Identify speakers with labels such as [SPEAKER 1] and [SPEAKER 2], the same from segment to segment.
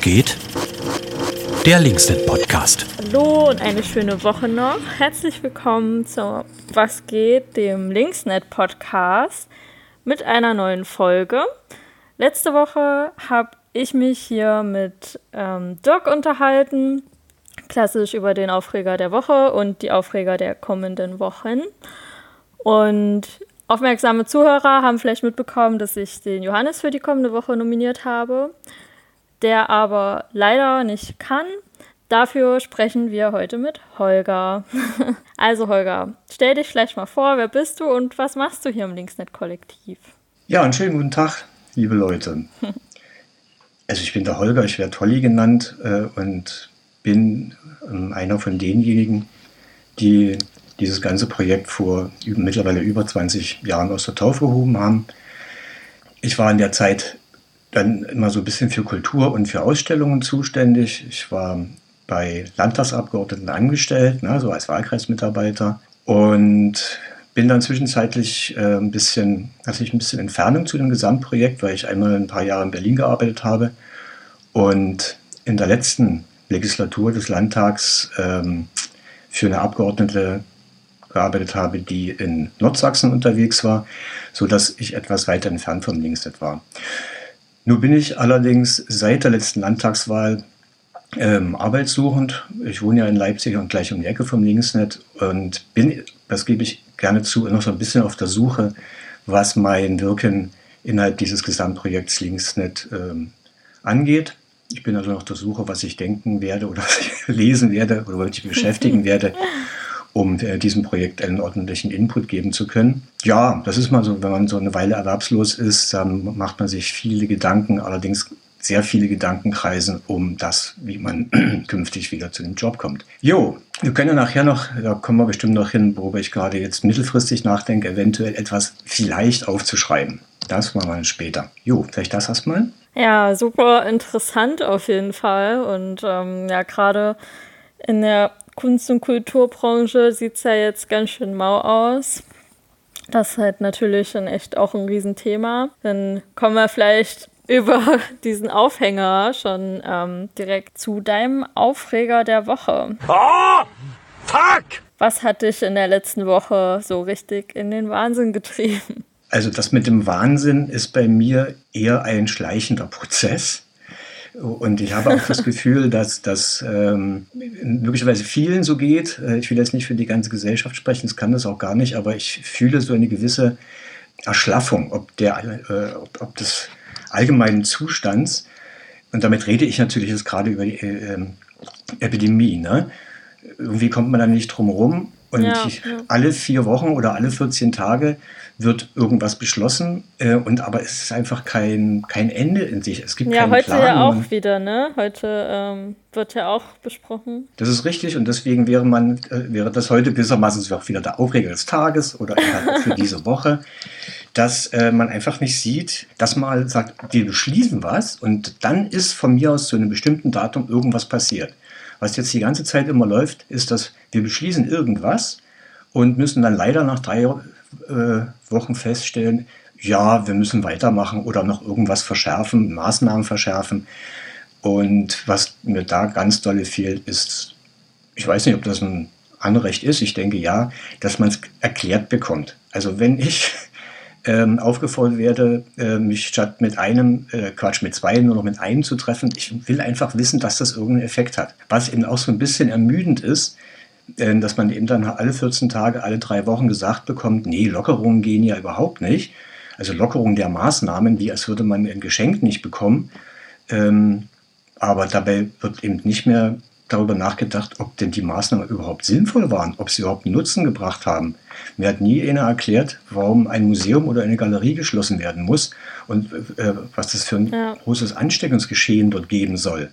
[SPEAKER 1] Geht? Der Linksnet Podcast.
[SPEAKER 2] Hallo und eine schöne Woche noch. Herzlich willkommen zu Was geht, dem Linksnet Podcast mit einer neuen Folge. Letzte Woche habe ich mich hier mit ähm, Dirk unterhalten, klassisch über den Aufreger der Woche und die Aufreger der kommenden Wochen. Und aufmerksame Zuhörer haben vielleicht mitbekommen, dass ich den Johannes für die kommende Woche nominiert habe, der aber leider nicht kann. Dafür sprechen wir heute mit Holger. also Holger, stell dich vielleicht mal vor, wer bist du und was machst du hier im Linksnet-Kollektiv?
[SPEAKER 3] Ja, einen schönen guten Tag, liebe Leute. Also ich bin der Holger, ich werde Holly genannt äh, und bin äh, einer von denjenigen, die dieses ganze Projekt vor mittlerweile über 20 Jahren aus der Taufe gehoben haben. Ich war in der Zeit dann immer so ein bisschen für Kultur und für Ausstellungen zuständig. Ich war bei Landtagsabgeordneten angestellt, ne, so als Wahlkreismitarbeiter und bin dann zwischenzeitlich äh, ein bisschen, hatte ich ein bisschen Entfernung zu dem Gesamtprojekt, weil ich einmal ein paar Jahre in Berlin gearbeitet habe und in der letzten Legislatur des Landtags ähm, für eine Abgeordnete gearbeitet habe, die in Nordsachsen unterwegs war, sodass ich etwas weiter entfernt vom Linksnet war. Nun bin ich allerdings seit der letzten Landtagswahl ähm, arbeitssuchend. Ich wohne ja in Leipzig und gleich um die Ecke vom Linksnet und bin, das gebe ich gerne zu, noch so ein bisschen auf der Suche, was mein Wirken innerhalb dieses Gesamtprojekts Linksnet ähm, angeht. Ich bin also noch auf der Suche, was ich denken werde oder was ich lesen werde oder was ich beschäftigen werde um äh, diesem Projekt einen ordentlichen Input geben zu können. Ja, das ist mal so, wenn man so eine Weile erwerbslos ist, dann macht man sich viele Gedanken, allerdings sehr viele Gedanken kreisen um das, wie man künftig wieder zu dem Job kommt. Jo, wir können ja nachher noch, da kommen wir bestimmt noch hin, worüber ich gerade jetzt mittelfristig nachdenke, eventuell etwas vielleicht aufzuschreiben. Das machen wir dann später. Jo, vielleicht das erstmal?
[SPEAKER 2] Ja, super interessant auf jeden Fall. Und ähm, ja, gerade in der Kunst- und Kulturbranche sieht es ja jetzt ganz schön mau aus. Das ist halt natürlich dann echt auch ein Riesenthema. Dann kommen wir vielleicht über diesen Aufhänger schon ähm, direkt zu deinem Aufreger der Woche. Oh, fuck! Was hat dich in der letzten Woche so richtig in den Wahnsinn getrieben?
[SPEAKER 3] Also das mit dem Wahnsinn ist bei mir eher ein schleichender Prozess. Und ich habe auch das Gefühl, dass das ähm, möglicherweise vielen so geht. Äh, ich will jetzt nicht für die ganze Gesellschaft sprechen, das kann das auch gar nicht, aber ich fühle so eine gewisse Erschlaffung, ob, der, äh, ob, ob des allgemeinen Zustands. Und damit rede ich natürlich jetzt gerade über die äh, ähm, Epidemie. Ne? Irgendwie kommt man da nicht drum herum. Und ja, ja. alle vier Wochen oder alle 14 Tage wird irgendwas beschlossen äh, und aber es ist einfach kein, kein Ende in sich. Es gibt
[SPEAKER 2] ja, heute
[SPEAKER 3] Plan,
[SPEAKER 2] ja auch wieder, ne? Heute ähm, wird ja auch besprochen.
[SPEAKER 3] Das ist richtig und deswegen wäre man, äh, wäre das heute gewissermaßen auch wieder der Aufreger des Tages oder für diese Woche, dass äh, man einfach nicht sieht, dass man sagt, wir beschließen was und dann ist von mir aus zu einem bestimmten Datum irgendwas passiert. Was jetzt die ganze Zeit immer läuft, ist, dass wir beschließen irgendwas und müssen dann leider nach drei äh, Wochen feststellen, ja, wir müssen weitermachen oder noch irgendwas verschärfen, Maßnahmen verschärfen. Und was mir da ganz dolle fehlt, ist, ich weiß nicht, ob das ein Anrecht ist, ich denke ja, dass man es erklärt bekommt. Also wenn ich ähm, aufgefordert werde, äh, mich statt mit einem, äh, Quatsch, mit zwei nur noch mit einem zu treffen, ich will einfach wissen, dass das irgendeinen Effekt hat. Was eben auch so ein bisschen ermüdend ist, dass man eben dann alle 14 Tage, alle drei Wochen gesagt bekommt, nee, Lockerungen gehen ja überhaupt nicht. Also Lockerung der Maßnahmen, wie als würde man ein Geschenk nicht bekommen. Ähm, aber dabei wird eben nicht mehr darüber nachgedacht, ob denn die Maßnahmen überhaupt sinnvoll waren, ob sie überhaupt Nutzen gebracht haben. Mir hat nie einer erklärt, warum ein Museum oder eine Galerie geschlossen werden muss und äh, was das für ein ja. großes Ansteckungsgeschehen dort geben soll.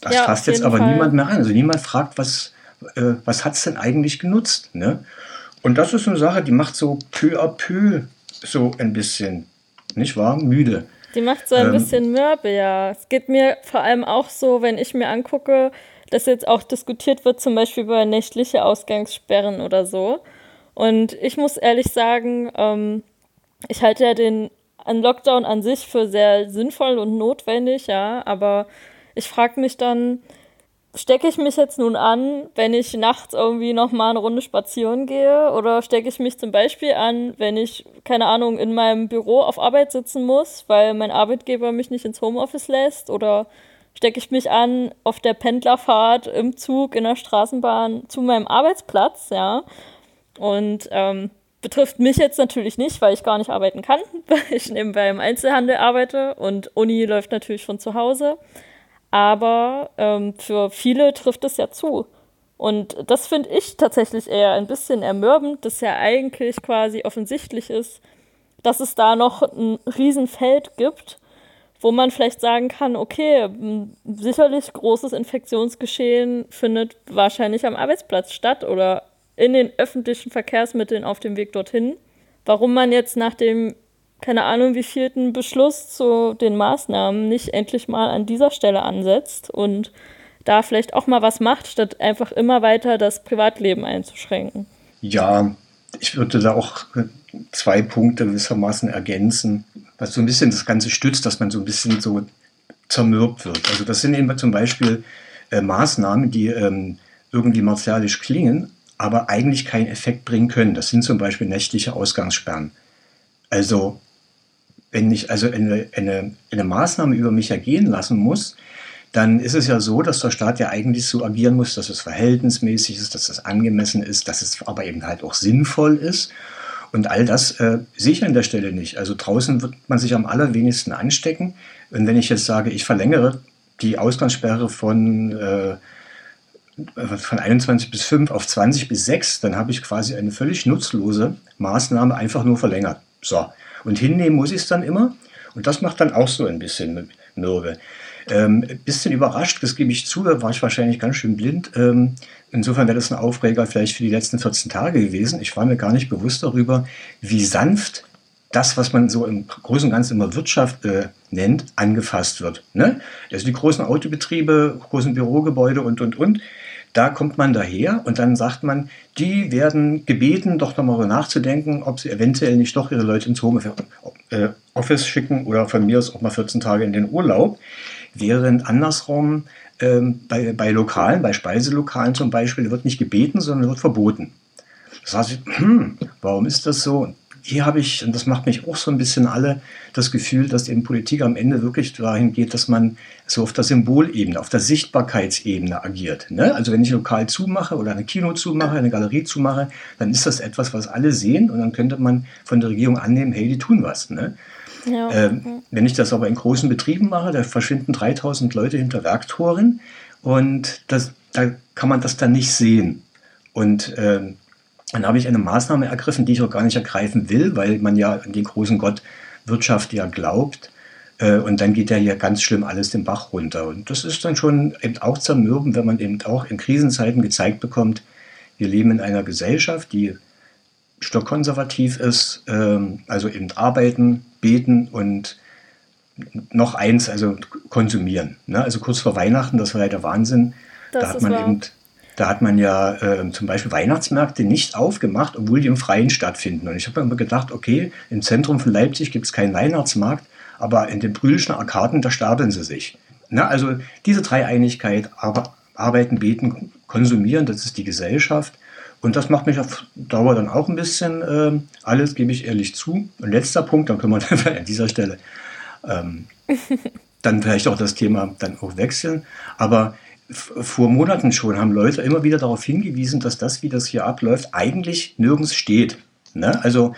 [SPEAKER 3] Das ja, fasst jetzt aber Fall. niemand mehr an. Also niemand fragt, was, äh, was hat es denn eigentlich genutzt? Ne? Und das ist eine Sache, die macht so peu à peu so ein bisschen, nicht wahr, müde.
[SPEAKER 2] Die macht so ein ähm, bisschen mürbe, ja. Es geht mir vor allem auch so, wenn ich mir angucke, dass jetzt auch diskutiert wird, zum Beispiel über nächtliche Ausgangssperren oder so. Und ich muss ehrlich sagen, ähm, ich halte ja den Lockdown an sich für sehr sinnvoll und notwendig, ja, aber ich frage mich dann, stecke ich mich jetzt nun an, wenn ich nachts irgendwie nochmal eine Runde spazieren gehe? Oder stecke ich mich zum Beispiel an, wenn ich, keine Ahnung, in meinem Büro auf Arbeit sitzen muss, weil mein Arbeitgeber mich nicht ins Homeoffice lässt? Oder stecke ich mich an auf der Pendlerfahrt im Zug, in der Straßenbahn zu meinem Arbeitsplatz, ja? Und ähm, betrifft mich jetzt natürlich nicht, weil ich gar nicht arbeiten kann, weil ich nebenbei im Einzelhandel arbeite und Uni läuft natürlich von zu Hause. Aber ähm, für viele trifft es ja zu. Und das finde ich tatsächlich eher ein bisschen ermürbend, dass ja eigentlich quasi offensichtlich ist, dass es da noch ein Riesenfeld gibt, wo man vielleicht sagen kann, okay, sicherlich großes Infektionsgeschehen findet wahrscheinlich am Arbeitsplatz statt oder in den öffentlichen Verkehrsmitteln auf dem Weg dorthin. Warum man jetzt nach dem keine Ahnung, wie vierten Beschluss zu den Maßnahmen nicht endlich mal an dieser Stelle ansetzt und da vielleicht auch mal was macht, statt einfach immer weiter das Privatleben einzuschränken.
[SPEAKER 3] Ja, ich würde da auch zwei Punkte gewissermaßen ergänzen, was so ein bisschen das Ganze stützt, dass man so ein bisschen so zermürbt wird. Also das sind eben zum Beispiel äh, Maßnahmen, die ähm, irgendwie martialisch klingen, aber eigentlich keinen Effekt bringen können. Das sind zum Beispiel nächtliche Ausgangssperren. Also wenn ich also eine, eine, eine Maßnahme über mich ergehen lassen muss, dann ist es ja so, dass der Staat ja eigentlich so agieren muss, dass es verhältnismäßig ist, dass es angemessen ist, dass es aber eben halt auch sinnvoll ist. Und all das äh, sehe ich an der Stelle nicht. Also draußen wird man sich am allerwenigsten anstecken. Und wenn ich jetzt sage, ich verlängere die Ausgangssperre von, äh, von 21 bis 5 auf 20 bis 6, dann habe ich quasi eine völlig nutzlose Maßnahme einfach nur verlängert. So. Und hinnehmen muss ich es dann immer. Und das macht dann auch so ein bisschen Mürbe. Ähm, bisschen überrascht, das gebe ich zu, da war ich wahrscheinlich ganz schön blind. Ähm, insofern wäre das ein Aufreger vielleicht für die letzten 14 Tage gewesen. Ich war mir gar nicht bewusst darüber, wie sanft das, was man so im Großen und Ganzen immer Wirtschaft äh, nennt, angefasst wird. Ne? Also die großen Autobetriebe, großen Bürogebäude und, und, und. Da kommt man daher und dann sagt man, die werden gebeten, doch nochmal nachzudenken, ob sie eventuell nicht doch ihre Leute ins Homeoffice äh, schicken oder von mir aus auch mal 14 Tage in den Urlaub. Während andersrum ähm, bei, bei Lokalen, bei Speiselokalen zum Beispiel, wird nicht gebeten, sondern wird verboten. Das heißt, hm, warum ist das so? hier habe ich, und das macht mich auch so ein bisschen alle, das Gefühl, dass eben Politik am Ende wirklich dahin geht, dass man so auf der Symbolebene, auf der Sichtbarkeitsebene agiert. Ne? Also wenn ich lokal zumache oder ein Kino zumache, eine Galerie zumache, dann ist das etwas, was alle sehen und dann könnte man von der Regierung annehmen, hey, die tun was. Ne? Ja. Ähm, wenn ich das aber in großen Betrieben mache, da verschwinden 3000 Leute hinter Werktoren und das, da kann man das dann nicht sehen. Und ähm, dann habe ich eine Maßnahme ergriffen, die ich auch gar nicht ergreifen will, weil man ja an den großen Gott Wirtschaft ja glaubt. Äh, und dann geht ja hier ganz schlimm alles den Bach runter. Und das ist dann schon eben auch zermürben, wenn man eben auch in Krisenzeiten gezeigt bekommt, wir leben in einer Gesellschaft, die stockkonservativ ist, ähm, also eben arbeiten, beten und noch eins, also konsumieren. Ne? Also kurz vor Weihnachten, das war ja der Wahnsinn. Das da hat man wahr. eben da hat man ja äh, zum Beispiel Weihnachtsmärkte nicht aufgemacht, obwohl die im Freien stattfinden. Und ich habe mir immer gedacht, okay, im Zentrum von Leipzig gibt es keinen Weihnachtsmarkt, aber in den Brühlischen Arkaden, da stapeln sie sich. Na, also diese Dreieinigkeit, aber arbeiten, beten, konsumieren, das ist die Gesellschaft. Und das macht mich auf Dauer dann auch ein bisschen äh, alles, gebe ich ehrlich zu. Und letzter Punkt, dann können wir dann an dieser Stelle ähm, dann vielleicht auch das Thema dann auch wechseln. Aber vor Monaten schon haben Leute immer wieder darauf hingewiesen, dass das, wie das hier abläuft, eigentlich nirgends steht. Ne? Also,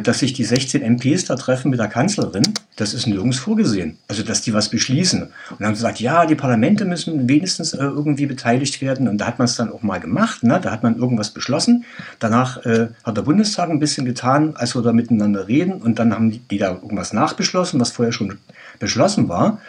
[SPEAKER 3] dass sich die 16 MPs da treffen mit der Kanzlerin, das ist nirgends vorgesehen. Also, dass die was beschließen. Und dann haben sie gesagt, ja, die Parlamente müssen wenigstens äh, irgendwie beteiligt werden. Und da hat man es dann auch mal gemacht. Ne? Da hat man irgendwas beschlossen. Danach äh, hat der Bundestag ein bisschen getan, als wir da miteinander reden. Und dann haben die, die da irgendwas nachbeschlossen, was vorher schon beschlossen war.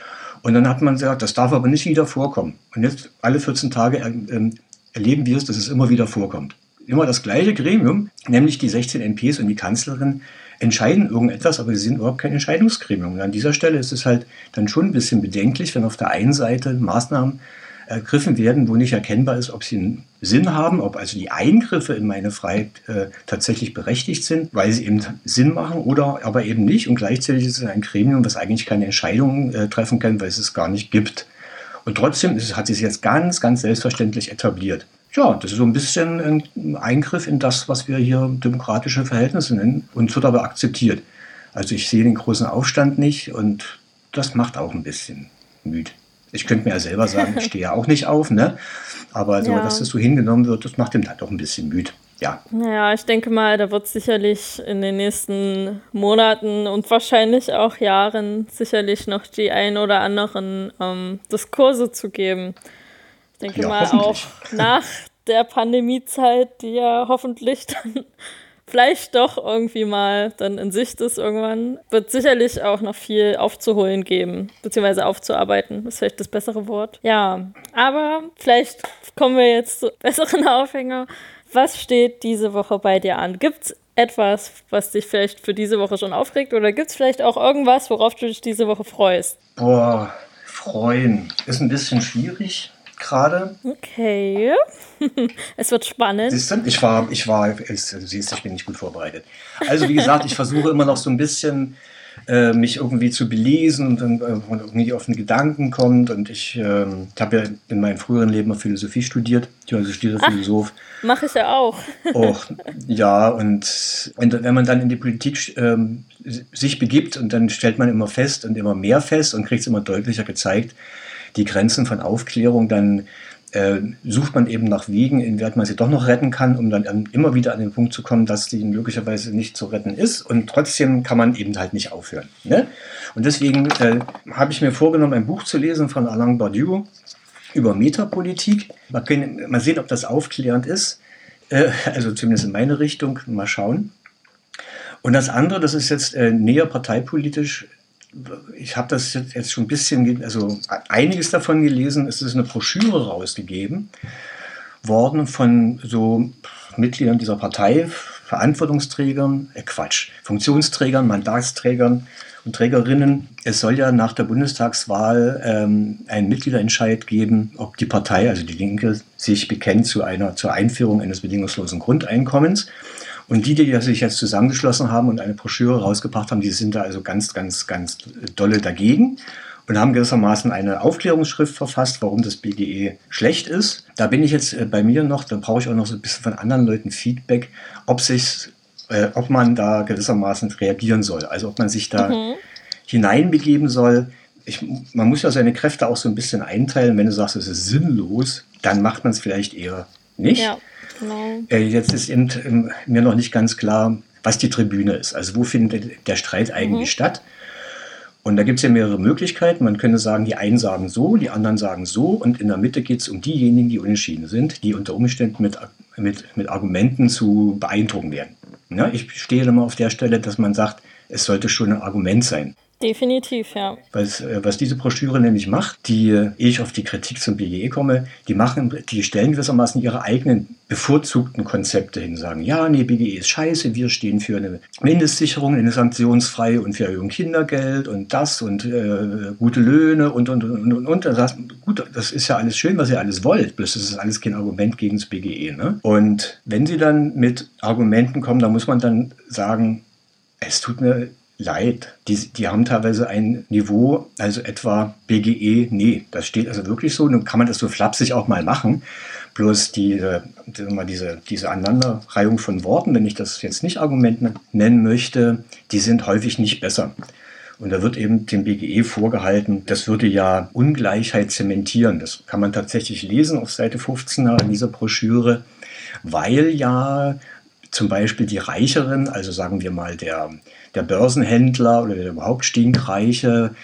[SPEAKER 3] Und dann hat man gesagt, das darf aber nicht wieder vorkommen. Und jetzt alle 14 Tage äh, erleben wir es, dass es immer wieder vorkommt. Immer das gleiche Gremium, nämlich die 16 MPs und die Kanzlerin, entscheiden irgendetwas, aber sie sind überhaupt kein Entscheidungsgremium. Und an dieser Stelle ist es halt dann schon ein bisschen bedenklich, wenn auf der einen Seite Maßnahmen ergriffen werden, wo nicht erkennbar ist, ob sie einen Sinn haben, ob also die Eingriffe in meine Freiheit äh, tatsächlich berechtigt sind, weil sie eben Sinn machen oder aber eben nicht. Und gleichzeitig ist es ein Gremium, was eigentlich keine Entscheidungen äh, treffen kann, weil es es gar nicht gibt. Und trotzdem ist, hat sich jetzt ganz, ganz selbstverständlich etabliert. Ja, das ist so ein bisschen ein Eingriff in das, was wir hier demokratische Verhältnisse nennen und wird aber akzeptiert. Also ich sehe den großen Aufstand nicht und das macht auch ein bisschen müde. Ich könnte mir ja selber sagen, ich stehe ja auch nicht auf, ne? Aber so, ja. dass das so hingenommen wird, das macht dem halt auch ein bisschen müde. Ja.
[SPEAKER 2] Naja, ich denke mal, da wird sicherlich in den nächsten Monaten und wahrscheinlich auch Jahren sicherlich noch die ein oder anderen ähm, Diskurse zu geben. Ich denke ja, mal auch nach der Pandemiezeit, die ja hoffentlich dann vielleicht doch irgendwie mal dann in Sicht ist irgendwann, wird sicherlich auch noch viel aufzuholen geben, beziehungsweise aufzuarbeiten, ist vielleicht das bessere Wort. Ja, aber vielleicht kommen wir jetzt zu besseren Aufhänger. Was steht diese Woche bei dir an? Gibt es etwas, was dich vielleicht für diese Woche schon aufregt oder gibt es vielleicht auch irgendwas, worauf du dich diese Woche freust?
[SPEAKER 3] Boah, freuen ist ein bisschen schwierig gerade.
[SPEAKER 2] Okay. es wird spannend.
[SPEAKER 3] Siehst du, ich war, ich war, du siehst, ich bin nicht gut vorbereitet. Also wie gesagt, ich versuche immer noch so ein bisschen äh, mich irgendwie zu belesen und äh, irgendwie auf den Gedanken kommt. Und ich, äh, ich habe ja in meinem früheren Leben Philosophie studiert, also studiere Philosoph.
[SPEAKER 2] Mache ich ja auch.
[SPEAKER 3] Och, ja, und, und wenn man dann in die Politik ähm, sich begibt und dann stellt man immer fest und immer mehr fest und kriegt es immer deutlicher gezeigt, die Grenzen von Aufklärung, dann äh, sucht man eben nach Wegen, inwieweit man sie doch noch retten kann, um dann immer wieder an den Punkt zu kommen, dass die möglicherweise nicht zu retten ist. Und trotzdem kann man eben halt nicht aufhören. Ne? Und deswegen äh, habe ich mir vorgenommen, ein Buch zu lesen von Alain Badiou über Metapolitik. Mal, können, mal sehen, ob das aufklärend ist. Äh, also zumindest in meine Richtung. Mal schauen. Und das andere, das ist jetzt äh, näher parteipolitisch, ich habe das jetzt schon ein bisschen, also einiges davon gelesen. Es ist eine Broschüre rausgegeben worden von so Mitgliedern dieser Partei, Verantwortungsträgern, äh Quatsch, Funktionsträgern, Mandatsträgern und Trägerinnen. Es soll ja nach der Bundestagswahl ähm, einen Mitgliederentscheid geben, ob die Partei, also die Linke, sich bekennt zu einer zur Einführung eines bedingungslosen Grundeinkommens. Und die, die sich jetzt zusammengeschlossen haben und eine Broschüre rausgebracht haben, die sind da also ganz, ganz, ganz dolle dagegen und haben gewissermaßen eine Aufklärungsschrift verfasst, warum das BGE schlecht ist. Da bin ich jetzt äh, bei mir noch, da brauche ich auch noch so ein bisschen von anderen Leuten Feedback, ob sich, äh, ob man da gewissermaßen reagieren soll. Also ob man sich da mhm. hineinbegeben soll. Ich, man muss ja seine Kräfte auch so ein bisschen einteilen. Wenn du sagst, es ist sinnlos, dann macht man es vielleicht eher nicht. Ja. Genau. Äh, jetzt ist eben, ähm, mir noch nicht ganz klar, was die Tribüne ist. Also wo findet der Streit eigentlich mhm. statt? Und da gibt es ja mehrere Möglichkeiten. Man könnte sagen, die einen sagen so, die anderen sagen so. Und in der Mitte geht es um diejenigen, die unentschieden sind, die unter Umständen mit, mit, mit Argumenten zu beeindrucken werden. Ja, ich stehe immer auf der Stelle, dass man sagt, es sollte schon ein Argument sein.
[SPEAKER 2] Definitiv, ja.
[SPEAKER 3] Was, äh, was diese Broschüre nämlich macht, die, ehe ich auf die Kritik zum BGE komme, die machen, die stellen gewissermaßen ihre eigenen bevorzugten Konzepte hin, sagen, ja, nee, BGE ist scheiße, wir stehen für eine Mindestsicherung, eine sanktionsfreie und wir erhöhen Kindergeld und das und äh, gute Löhne und und und und und. Da sagst, gut, das ist ja alles schön, was ihr alles wollt, bloß das ist alles kein Argument gegen das BGE. Ne? Und wenn sie dann mit Argumenten kommen, da muss man dann sagen, es tut mir leid. Die, die haben teilweise ein Niveau, also etwa BGE, nee, das steht also wirklich so. Nun kann man das so flapsig auch mal machen. Bloß die, diese, diese Aneinanderreihung von Worten, wenn ich das jetzt nicht Argument nennen möchte, die sind häufig nicht besser. Und da wird eben dem BGE vorgehalten, das würde ja Ungleichheit zementieren. Das kann man tatsächlich lesen auf Seite 15 in dieser Broschüre, weil ja zum Beispiel die Reicheren, also sagen wir mal der, der Börsenhändler oder der überhaupt stinkreiche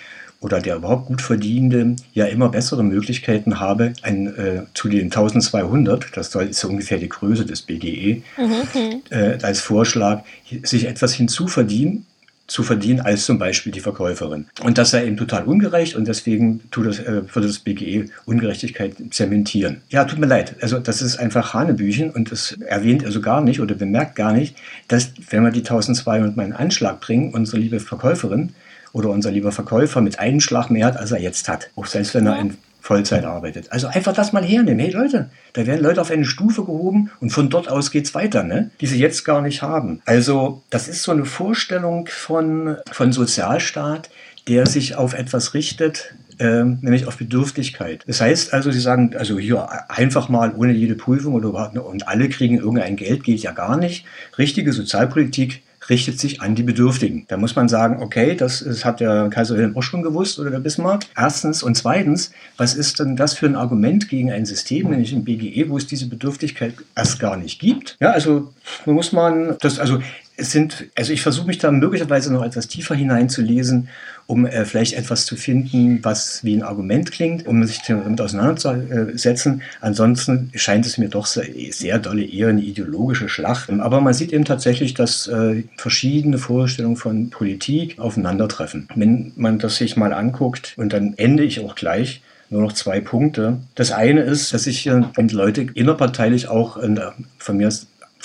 [SPEAKER 3] oder der überhaupt gut verdienende ja immer bessere Möglichkeiten habe, ein, äh, zu den 1200, das ist so ungefähr die Größe des BGE, mhm. äh, als Vorschlag, sich etwas hinzuverdienen, zu verdienen als zum Beispiel die Verkäuferin. Und das sei eben total ungerecht und deswegen tut das, äh, würde das BGE Ungerechtigkeit zementieren. Ja, tut mir leid. Also das ist einfach Hanebüchen und das erwähnt also gar nicht oder bemerkt gar nicht, dass wenn wir die 1200 mal in Anschlag bringen, unsere liebe Verkäuferin oder unser lieber Verkäufer mit einem Schlag mehr hat, als er jetzt hat. Auch selbst wenn er in Vollzeit arbeitet. Also einfach das mal hernehmen. Hey Leute, da werden Leute auf eine Stufe gehoben und von dort aus geht es weiter, ne? die sie jetzt gar nicht haben. Also das ist so eine Vorstellung von, von Sozialstaat, der sich auf etwas richtet, ähm, nämlich auf Bedürftigkeit. Das heißt also, sie sagen, also hier einfach mal ohne jede Prüfung oder und alle kriegen irgendein Geld, geht ja gar nicht. Richtige Sozialpolitik richtet sich an die Bedürftigen. Da muss man sagen, okay, das, das hat der Kaiser Wilhelm auch schon gewusst oder der Bismarck. Erstens und zweitens, was ist denn das für ein Argument gegen ein System, nämlich im BGE, wo es diese Bedürftigkeit erst gar nicht gibt? Ja, also muss man das, also es sind, also ich versuche mich da möglicherweise noch etwas tiefer hineinzulesen, um äh, vielleicht etwas zu finden, was wie ein Argument klingt, um sich damit auseinanderzusetzen. Ansonsten scheint es mir doch sehr, sehr dolle eher eine ideologische Schlacht. Aber man sieht eben tatsächlich, dass äh, verschiedene Vorstellungen von Politik aufeinandertreffen. Wenn man das sich mal anguckt, und dann ende ich auch gleich, nur noch zwei Punkte. Das eine ist, dass sich äh, Leute innerparteilich auch in, von mir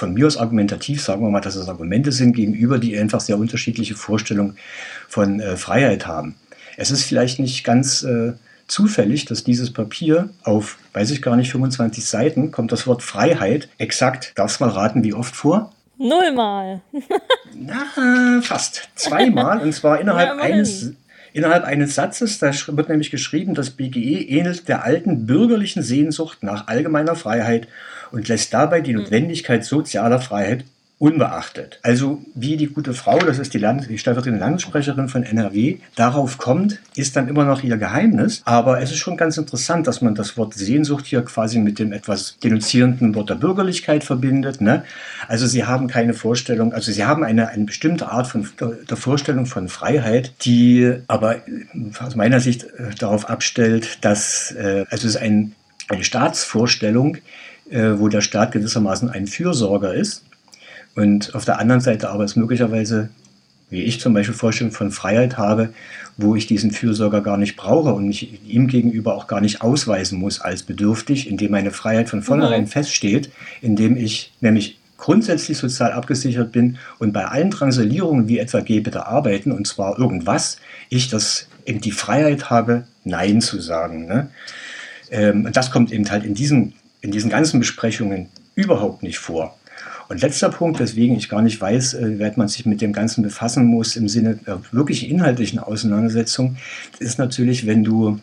[SPEAKER 3] von mir aus argumentativ, sagen wir mal, dass es Argumente sind gegenüber, die einfach sehr unterschiedliche Vorstellungen von äh, Freiheit haben. Es ist vielleicht nicht ganz äh, zufällig, dass dieses Papier auf, weiß ich gar nicht, 25 Seiten kommt das Wort Freiheit exakt, darfst mal raten, wie oft vor?
[SPEAKER 2] Nullmal.
[SPEAKER 3] Na, fast. Zweimal, und zwar innerhalb ja, eines Innerhalb eines Satzes, da wird nämlich geschrieben, das BGE ähnelt der alten bürgerlichen Sehnsucht nach allgemeiner Freiheit und lässt dabei die hm. Notwendigkeit sozialer Freiheit unbeachtet. Also wie die gute Frau, das ist die, Land die stellvertretende Landessprecherin von NRW, darauf kommt, ist dann immer noch ihr Geheimnis. Aber es ist schon ganz interessant, dass man das Wort Sehnsucht hier quasi mit dem etwas denunzierenden Wort der Bürgerlichkeit verbindet. Ne? Also sie haben keine Vorstellung, also sie haben eine, eine bestimmte Art von der Vorstellung von Freiheit, die aber aus meiner Sicht äh, darauf abstellt, dass äh, also es ist ein, eine Staatsvorstellung, äh, wo der Staat gewissermaßen ein Fürsorger ist und auf der anderen Seite aber es möglicherweise, wie ich zum Beispiel Vorstellung von Freiheit habe, wo ich diesen Fürsorger gar nicht brauche und mich ihm gegenüber auch gar nicht ausweisen muss als bedürftig, indem meine Freiheit von vornherein mhm. feststeht, indem ich nämlich grundsätzlich sozial abgesichert bin und bei allen Transalierungen wie etwa Geh bitte arbeiten und zwar irgendwas, ich das eben die Freiheit habe, Nein zu sagen. Ne? Ähm, das kommt eben halt in diesen, in diesen ganzen Besprechungen überhaupt nicht vor. Und letzter Punkt, weswegen ich gar nicht weiß, äh, wie weit man sich mit dem Ganzen befassen muss im Sinne der wirklich inhaltlichen Auseinandersetzung, ist natürlich, wenn du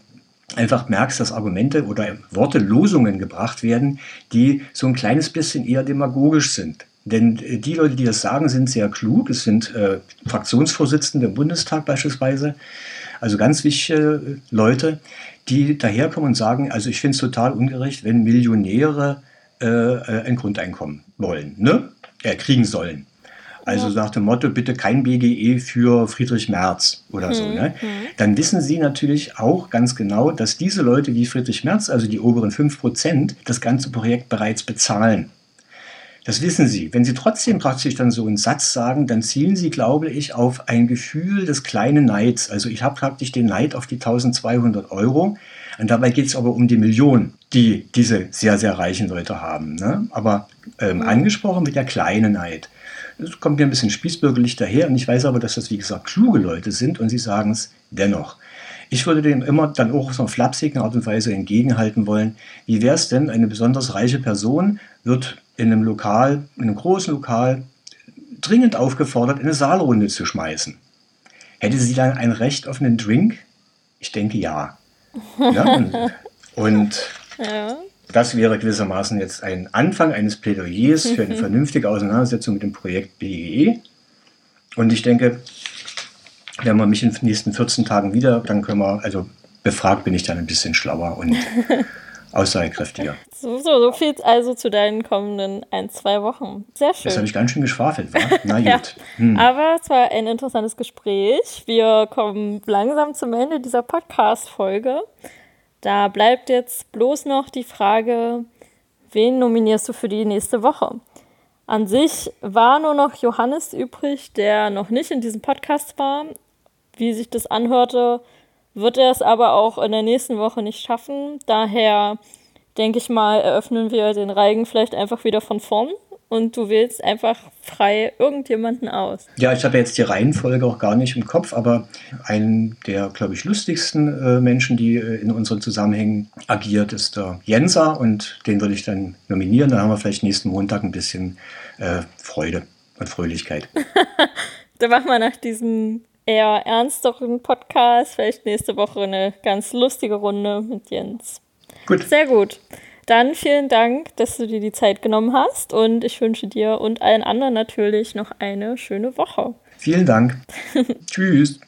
[SPEAKER 3] einfach merkst, dass Argumente oder Worte, Losungen gebracht werden, die so ein kleines bisschen eher demagogisch sind. Denn äh, die Leute, die das sagen, sind sehr klug. Es sind äh, Fraktionsvorsitzende im Bundestag beispielsweise, also ganz wichtige Leute, die daherkommen und sagen, also ich finde es total ungerecht, wenn Millionäre äh, äh, ein Grundeinkommen wollen, ne? Äh, kriegen sollen. Also ja. nach dem Motto, bitte kein BGE für Friedrich Merz oder hm, so. Ne? Hm. Dann wissen Sie natürlich auch ganz genau, dass diese Leute wie Friedrich Merz, also die oberen 5%, das ganze Projekt bereits bezahlen. Das wissen Sie. Wenn Sie trotzdem praktisch dann so einen Satz sagen, dann zielen Sie, glaube ich, auf ein Gefühl des kleinen Neids. Also ich habe praktisch den Neid auf die 1200 Euro. Und dabei geht es aber um die Millionen, die diese sehr, sehr reichen Leute haben. Ne? Aber ähm, angesprochen wird der kleine Neid. Das kommt mir ein bisschen spießbürgerlich daher und ich weiß aber, dass das, wie gesagt, kluge Leute sind und sie sagen es dennoch. Ich würde dem immer dann auch so einer flapsigen Art und Weise entgegenhalten wollen. Wie wäre es denn, eine besonders reiche Person wird in einem Lokal, in einem großen Lokal, dringend aufgefordert, eine Saalrunde zu schmeißen. Hätte sie dann ein Recht auf einen Drink? Ich denke ja. Ja, und, ja. das wäre gewissermaßen jetzt ein Anfang eines Plädoyers für eine vernünftige Auseinandersetzung mit dem Projekt BEE. Und ich denke, wenn man mich in den nächsten 14 Tagen wieder, dann können wir, also befragt bin ich dann ein bisschen schlauer und aussagekräftiger.
[SPEAKER 2] So, so, so viel also zu deinen kommenden ein, zwei Wochen. Sehr schön.
[SPEAKER 3] Das habe ich ganz schön geschwafelt, wa? Na gut.
[SPEAKER 2] ja. hm. Aber es war ein interessantes Gespräch. Wir kommen langsam zum Ende dieser Podcast-Folge. Da bleibt jetzt bloß noch die Frage, wen nominierst du für die nächste Woche? An sich war nur noch Johannes übrig, der noch nicht in diesem Podcast war. Wie sich das anhörte, wird er es aber auch in der nächsten Woche nicht schaffen. Daher denke ich mal, eröffnen wir den Reigen vielleicht einfach wieder von vorn und du wählst einfach frei irgendjemanden aus.
[SPEAKER 3] Ja, ich habe jetzt die Reihenfolge auch gar nicht im Kopf, aber einen der, glaube ich, lustigsten äh, Menschen, die äh, in unseren Zusammenhängen agiert, ist der Jenser und den würde ich dann nominieren. Dann haben wir vielleicht nächsten Montag ein bisschen äh, Freude und Fröhlichkeit.
[SPEAKER 2] da machen wir nach diesem eher ernsteren Podcast. Vielleicht nächste Woche eine ganz lustige Runde mit Jens.
[SPEAKER 3] Gut.
[SPEAKER 2] Sehr gut. Dann vielen Dank, dass du dir die Zeit genommen hast und ich wünsche dir und allen anderen natürlich noch eine schöne Woche.
[SPEAKER 3] Vielen Dank. Tschüss.